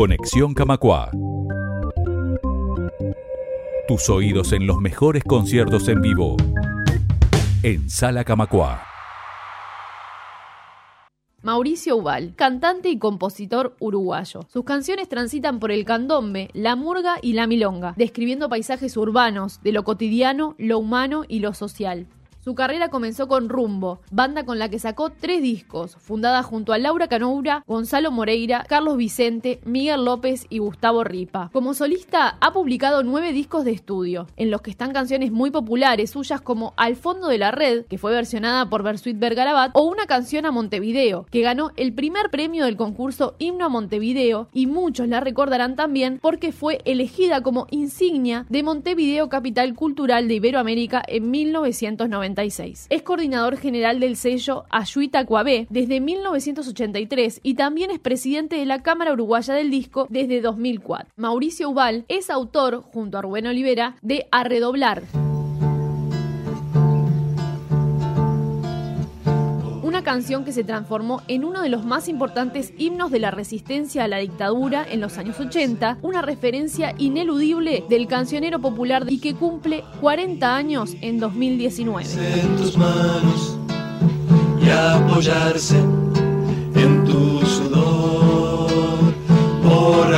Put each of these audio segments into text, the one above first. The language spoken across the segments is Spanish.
Conexión Camacua. Tus oídos en los mejores conciertos en vivo. En Sala Camacua. Mauricio Ubal, cantante y compositor uruguayo. Sus canciones transitan por el candombe, la murga y la milonga, describiendo paisajes urbanos, de lo cotidiano, lo humano y lo social. Su carrera comenzó con Rumbo, banda con la que sacó tres discos, fundada junto a Laura Canoura, Gonzalo Moreira, Carlos Vicente, Miguel López y Gustavo Ripa. Como solista ha publicado nueve discos de estudio, en los que están canciones muy populares suyas como Al fondo de la red, que fue versionada por Bersuit Bergarabat, o una canción a Montevideo, que ganó el primer premio del concurso Himno a Montevideo, y muchos la recordarán también porque fue elegida como insignia de Montevideo Capital Cultural de Iberoamérica en 1990. Es coordinador general del sello Ayuita Cuabé desde 1983 y también es presidente de la Cámara Uruguaya del Disco desde 2004. Mauricio Ubal es autor, junto a Rubén Olivera, de Arredoblar. Canción que se transformó en uno de los más importantes himnos de la resistencia a la dictadura en los años 80, una referencia ineludible del cancionero popular y que cumple 40 años en 2019. En tus manos y apoyarse en tu sudor por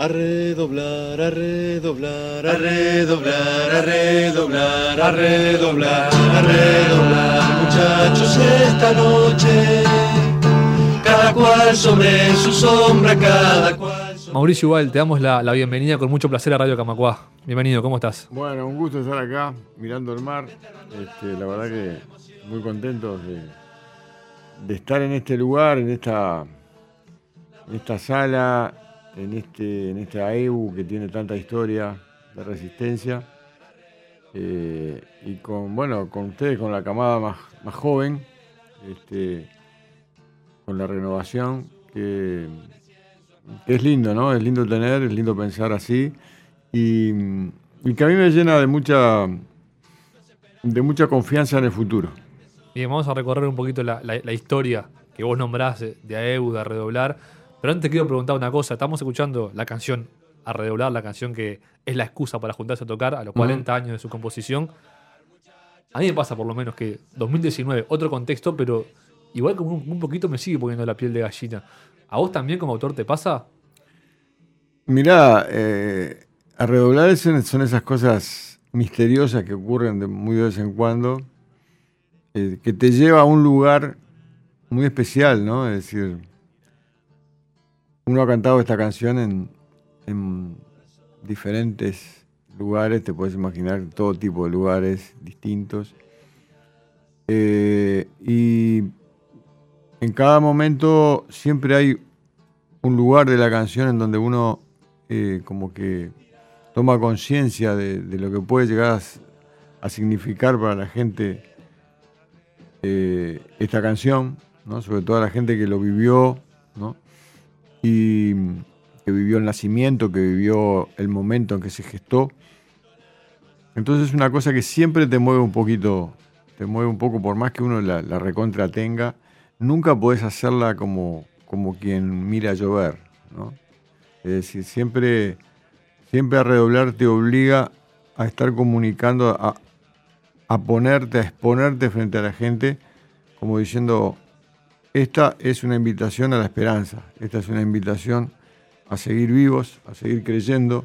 A redoblar, a redoblar, a redoblar, a redoblar, a redoblar, a redoblar, muchachos, esta noche. Cada cual sobre su sombra, cada cual. Mauricio Igual, te damos la, la, bienvenida con mucho placer a Radio Camacuá. Bienvenido, ¿cómo estás? Bueno, un gusto estar acá mirando el mar. Este, la verdad que muy contentos de, estar en este lugar, en esta, esta sala, en este, en esta AEU que tiene tanta historia de resistencia. Eh, y con bueno, con ustedes, con la camada más, más joven, este, con la renovación, que, es lindo, ¿no? Es lindo tener, es lindo pensar así. Y, y que a mí me llena de mucha, de mucha confianza en el futuro. Bien, vamos a recorrer un poquito la, historia que vos nombrás de, AEU, de Redoblar. Pero antes quiero preguntar una cosa. Estamos escuchando la canción A Redoblar, la canción que es la excusa para juntarse a tocar a los 40 años de su composición. A mí me pasa por lo menos que 2019, otro contexto, pero igual como un, poquito me sigue poniendo la piel de gallina. ¿A vos también como autor te pasa? Mirá, eh, a redoblar son esas cosas misteriosas que ocurren de muy de vez en cuando eh, que te lleva a un lugar muy especial, ¿no? Es decir, uno ha cantado esta canción en, diferentes lugares, te puedes imaginar todo tipo de lugares distintos. Eh, y en cada momento siempre hay un lugar de la canción en donde uno eh, como que toma conciencia de, lo que puede llegar a significar para la gente eh, esta canción, ¿no? sobre todo a la gente que lo vivió, y que vivió el nacimiento, que vivió el momento en que se gestó. Entonces es una cosa que siempre te mueve un poquito, te mueve un poco, por más que uno la, recontra tenga, nunca podés hacerla como, como quien mira llover. Es decir, siempre, siempre a redoblar te obliga a estar comunicando, a ponerte, a exponerte frente a la gente, como diciendo, esta es una invitación a la esperanza, esta es una invitación a seguir vivos, a seguir creyendo,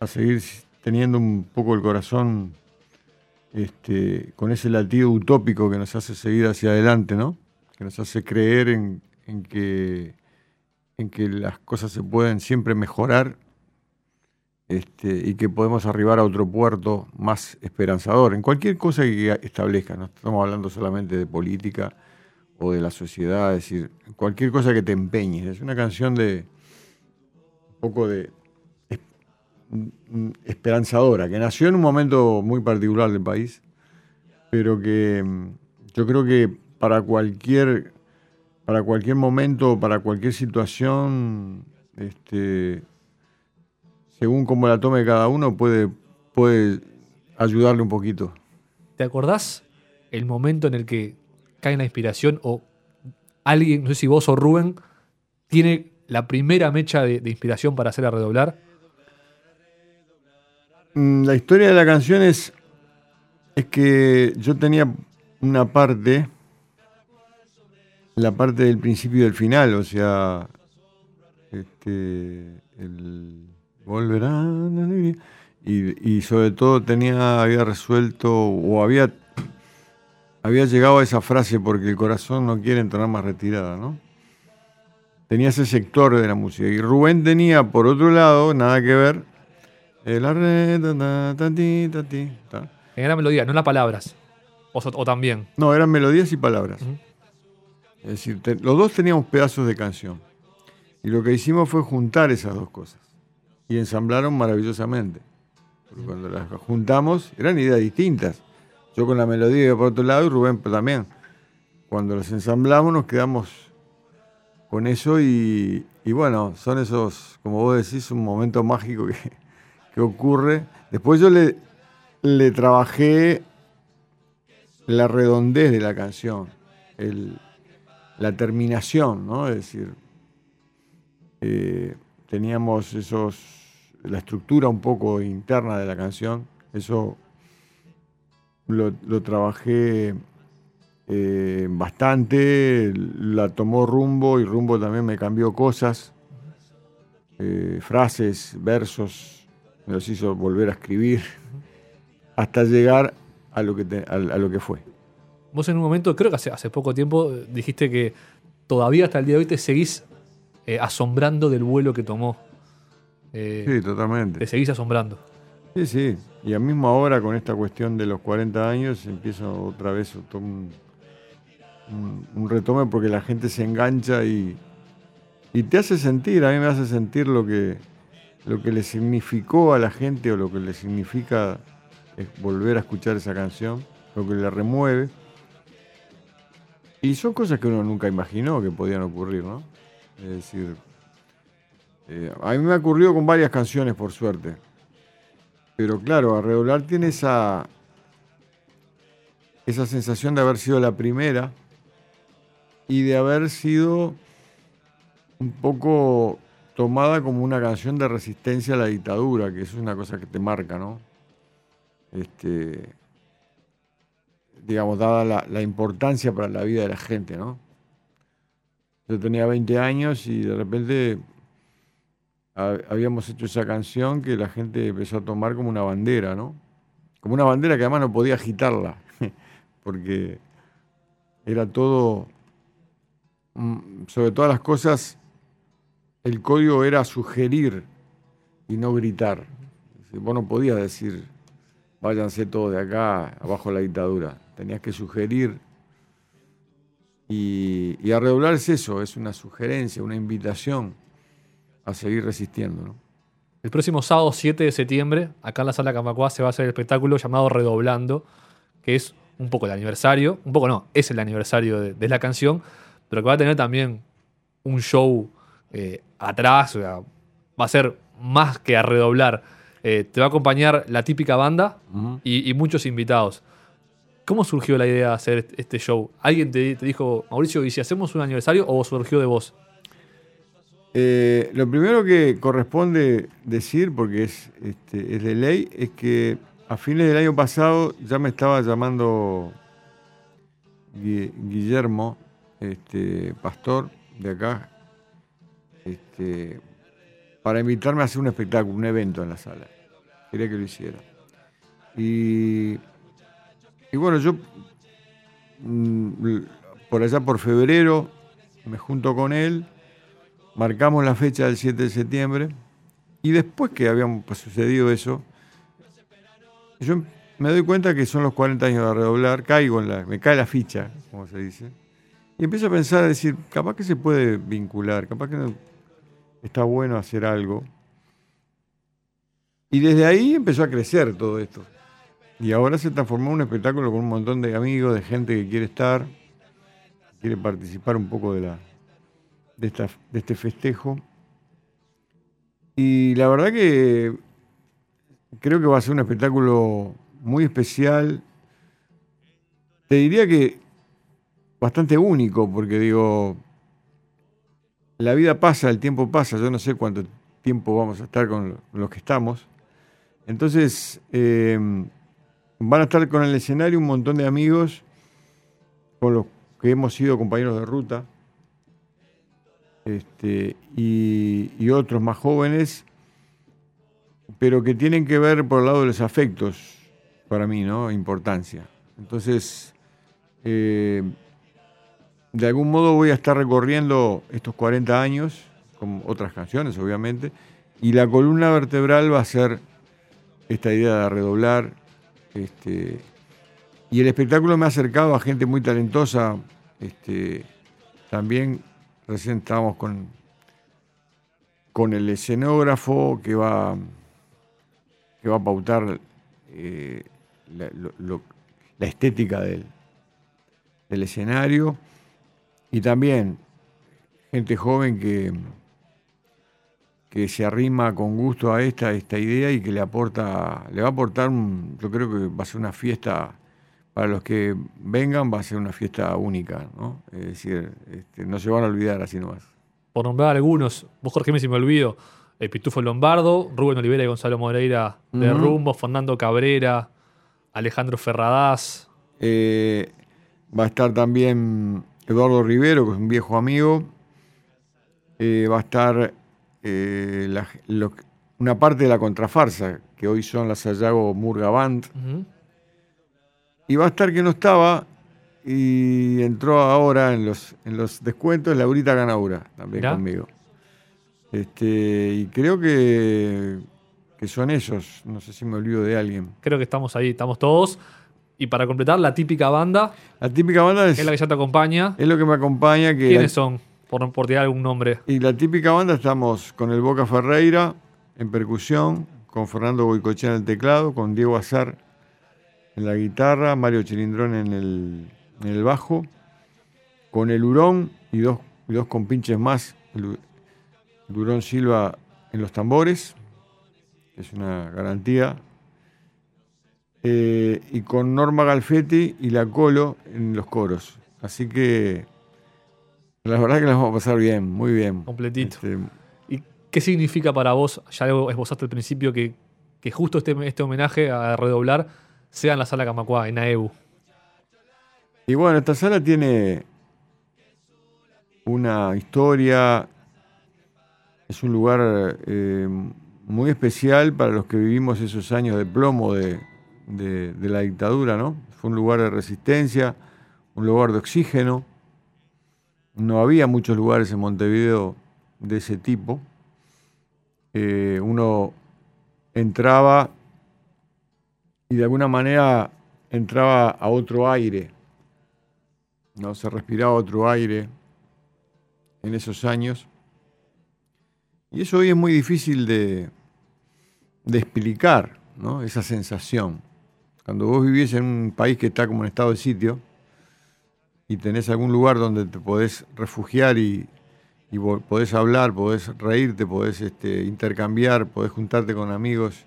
a seguir teniendo un poco el corazón este, con ese latido utópico que nos hace seguir hacia adelante, ¿no? que nos hace creer en, que, en que las cosas se pueden siempre mejorar este, y que podemos arribar a otro puerto más esperanzador, en cualquier cosa que establezca, no estamos hablando solamente de política o de la sociedad, es decir, cualquier cosa que te empeñes. Es una canción de un poco de esperanzadora, que nació en un momento muy particular del país, pero que mm, yo creo que para cualquier, para cualquier momento, para cualquier situación, este, según cómo la tome cada uno, puede, puede ayudarle un poquito. ¿Te acordás el momento en el que cae la inspiración o alguien, no sé si vos o Rubén, tiene la primera mecha de, inspiración para hacer a redoblar? Mm, La historia de la canción es, es que yo tenía una parte, la parte del principio y del final, o sea, este, el volverá y, y sobre todo tenía, había resuelto o había, había llegado a esa frase porque el corazón no quiere entonar más retirada, ¿no? Tenía ese sector de la música y Rubén tenía por otro lado, nada que ver, el arre, ta, ta, ta, ti, ta, ti, ta. En la melodía, no las palabras. O, también. No, eran melodías y palabras. Es decir, te- los dos teníamos pedazos de canción. Y lo que hicimos fue juntar esas dos cosas. Y ensamblaron maravillosamente. Porque cuando las juntamos, eran ideas distintas. Yo con la melodía por otro lado y Rubén también. Cuando las ensamblamos nos quedamos con eso y, y bueno, son esos, como vos decís, un momento mágico que, que ocurre. Después yo le, le trabajé la redondez de la canción, el- la terminación, ¿no? Es decir, eh, teníamos esos, la estructura un poco interna de la canción, eso lo, lo trabajé eh, bastante, la tomó rumbo y rumbo también me cambió cosas, eh, frases, versos, me los hizo volver a escribir, hasta llegar a lo que, te- a- a lo que fue. Vos en un momento, creo que hace, hace poco tiempo, dijiste que todavía hasta el día de hoy te seguís eh, asombrando del vuelo que tomó. Eh, Sí, totalmente. Te seguís asombrando. Sí, sí. Y a mismo ahora con esta cuestión de los 40 años empiezo otra vez un, un- retome porque la gente se engancha y, y te hace sentir, a mí me hace sentir lo que, lo que le significó a la gente o lo que le significa es volver a escuchar esa canción, lo que le remueve. Y son cosas que uno nunca imaginó que podían ocurrir, ¿no? Es decir, eh, a mí me ha ocurrido con varias canciones, por suerte. Pero claro, Arredoblar tiene esa, esa sensación de haber sido la primera y de haber sido un poco tomada como una canción de resistencia a la dictadura, que eso es una cosa que te marca, ¿no? Este, digamos, dada la, importancia para la vida de la gente, ¿no? Yo tenía 20 años y de repente habíamos hecho esa canción que la gente empezó a tomar como una bandera, ¿no? Como una bandera que además no podía agitarla, porque era todo, mm, sobre todas las cosas, el código era sugerir y no gritar. Vos no podías decir, váyanse todos de acá, abajo la dictadura. Tenías que sugerir. Y, y es eso, es una sugerencia, una invitación a seguir resistiendo. ¿no? El próximo sábado 7 de septiembre, acá en la sala Camacuá, se va a hacer el espectáculo llamado Redoblando, que es un poco el aniversario, un poco no, es el aniversario de, de la canción, pero que va a tener también un show eh, atrás, o sea, va a ser más que a redoblar. Eh, te va a acompañar la típica banda y, y muchos invitados. ¿Cómo surgió la idea de hacer este show? ¿Alguien te, te dijo, Mauricio, ¿y si hacemos un aniversario o surgió de vos? Eh, lo primero que corresponde decir, porque es, este, es de ley, es que a fines del año pasado ya me estaba llamando Gui- Guillermo, este, pastor de acá, este, para invitarme a hacer un espectáculo, un evento en la sala. Quería que lo hiciera. Y, bueno, yo mm, por allá por febrero me junto con él marcamos la fecha del 7 de septiembre y después que había sucedido eso, yo me doy cuenta que son los 40 años de redoblar, caigo en la, me cae la ficha, como se dice, y empiezo a pensar, a decir, capaz que se puede vincular, capaz que está bueno hacer algo. Y desde ahí empezó a crecer todo esto. Y ahora se transformó en un espectáculo con un montón de amigos, de gente que quiere estar, quiere participar un poco de la, de, este festejo. Y la verdad que creo que va a ser un espectáculo muy especial. Te diría que bastante único, porque digo, la vida pasa, el tiempo pasa, yo no sé cuánto tiempo vamos a estar con los que estamos. Entonces, eh, van a estar con el escenario un montón de amigos con los que hemos sido compañeros de ruta este, y, otros más jóvenes, pero que tienen que ver por el lado de los afectos, para mí, ¿no? Importancia. Entonces, eh, de algún modo voy a estar recorriendo estos 40 años, con otras canciones, obviamente, y la columna vertebral va a ser esta idea de redoblar. Este, y el espectáculo me ha acercado a gente muy talentosa. Este, también recién estábamos con, con el escenógrafo que va, que va a pautar eh, la, estética del, del escenario. Y también gente joven que, que se arrima con gusto a esta, esta idea y que le aporta, le va a aportar, yo creo que va a ser una fiesta, para los que vengan va a ser una fiesta única, ¿no? Es decir, este, no se van a olvidar así nomás. Por nombrar algunos, vos Jorge me si me olvido, el Pitufo Lombardo, Rubén Olivera y Gonzalo Moreira de. Rumbo, Fernando Cabrera, Alejandro Ferradás. Eh, va a estar también Eduardo Rivero, que es un viejo amigo. Eh, va a estar eh, la- lo- una parte de la contrafarsa, que hoy son la Sayago Murga Band. Y va a estar que no estaba y entró ahora en los, en los descuentos Laurita Ganaura, también conmigo. Este, y creo que, que son esos. No sé si me olvido de alguien. Creo que estamos ahí, estamos todos. Y para completar, la típica banda, La típica banda es, es la que ya te acompaña. es lo que me acompaña. Que ¿Quiénes son? Por, por tirar algún nombre. Y la típica banda estamos con el Boca Ferreira en percusión, con Fernando Boicochea en el teclado, con Diego Azar en la guitarra, Mario Chilindrón en el, en el bajo, con el Hurón y dos, y dos compinches más, el, Hu- el Hurón Silva en los tambores, que es una garantía, eh, y con Norma Galfetti y la Colo en los coros. Así que la verdad que la vamos a pasar bien, muy bien. Completito. Este, ¿Y qué significa para vos? Ya esbozaste al principio que, que justo este, este homenaje a redoblar sea en la sala Camacuá, en AEU. Y bueno, esta sala tiene una historia, es un lugar eh, muy especial para los que vivimos esos años de plomo de la dictadura, ¿no? Fue un lugar de resistencia, un lugar de oxígeno. No había muchos lugares en Montevideo de ese tipo. Eh, uno entraba y de alguna manera entraba a otro aire, ¿no? Se respiraba otro aire en esos años. Y eso hoy es muy difícil de, de explicar, ¿no? Esa sensación. Cuando vos vivís en un país que está como en estado de sitio y tenés algún lugar donde te podés refugiar y, y podés hablar, podés reírte, podés este, intercambiar, podés juntarte con amigos,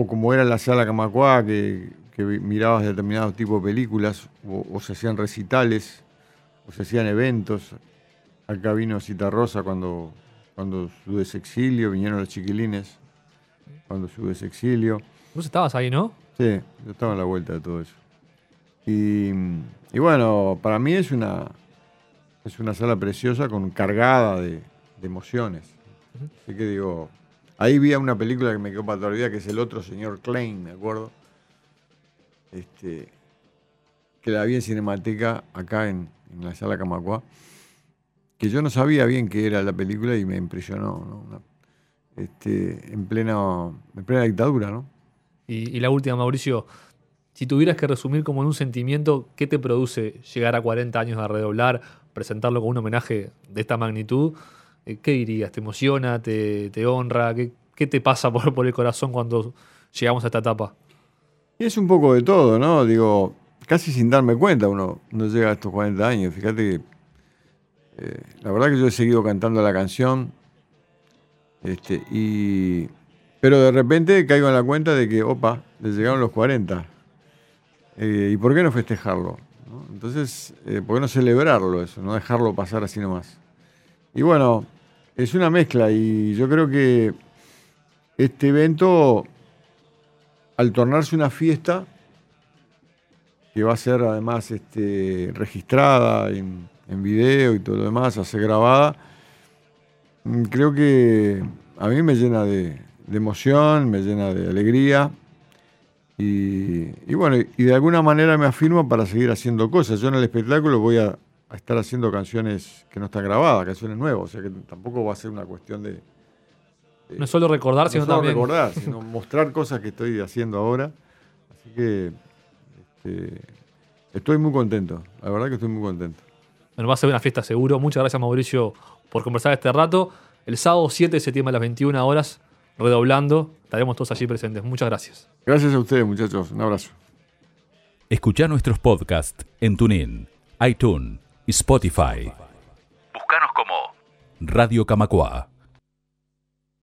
o como era la sala Camacuá, que, mirabas determinados tipos de películas, o, o se hacían recitales, o se hacían eventos. Acá vino Citarrosa cuando, cuando su desexilio, vinieron los chiquilines cuando su desexilio. Vos estabas ahí, ¿no? Sí, yo estaba en la vuelta de todo eso. Y, y bueno, para mí es una, es una sala preciosa con cargada de, de emociones. Así que digo, ahí vi una película que me quedó para toda la vida, que es El otro señor Klein, me acuerdo. Este, que la vi en Cinemateca acá en, la sala Camacuá. Que yo no sabía bien qué era la película y me impresionó, ¿no? Este, en, plena, en plena dictadura, ¿no? Y, la última, Mauricio, si tuvieras que resumir como en un sentimiento, ¿qué te produce llegar a 40 años de redoblar, presentarlo con un homenaje de esta magnitud? Eh, ¿Qué dirías? ¿Te emociona? ¿Te, honra? ¿Qué, qué te pasa por, el corazón cuando llegamos a esta etapa? Y es un poco de todo, ¿no? Digo, casi sin darme cuenta uno no llega a estos 40 años. Fíjate que eh, la verdad que yo he seguido cantando la canción Este, y, pero de repente caigo en la cuenta de que, opa, le llegaron los 40. Eh, ¿Y por qué no festejarlo? Entonces, ¿por qué no celebrarlo eso? No dejarlo pasar así nomás. Y bueno, es una mezcla y yo creo que este evento, al tornarse una fiesta, que va a ser además este, registrada en, en video y todo lo demás, a ser grabada, mm, creo que a mí me llena de, emoción, me llena de alegría. Y, y bueno, y de alguna manera me afirmo para seguir haciendo cosas. Yo en el espectáculo voy a, a estar haciendo canciones que no están grabadas, canciones nuevas, o sea que tampoco va a ser una cuestión de, No es solo recordar, no sino solo también. recordar, sino mostrar cosas que estoy haciendo ahora. Así que este, estoy muy contento, la verdad que estoy muy contento. Bueno, va a ser una fiesta seguro. Muchas gracias, Mauricio, por conversar este rato. El sábado 7 de septiembre a las 21 horas, redoblando. Estaremos todos allí presentes. Muchas gracias. Gracias a ustedes, muchachos. Un abrazo. Escucha nuestros podcasts en TuneIn, iTunes Spotify. Búscanos como Radio Camacua.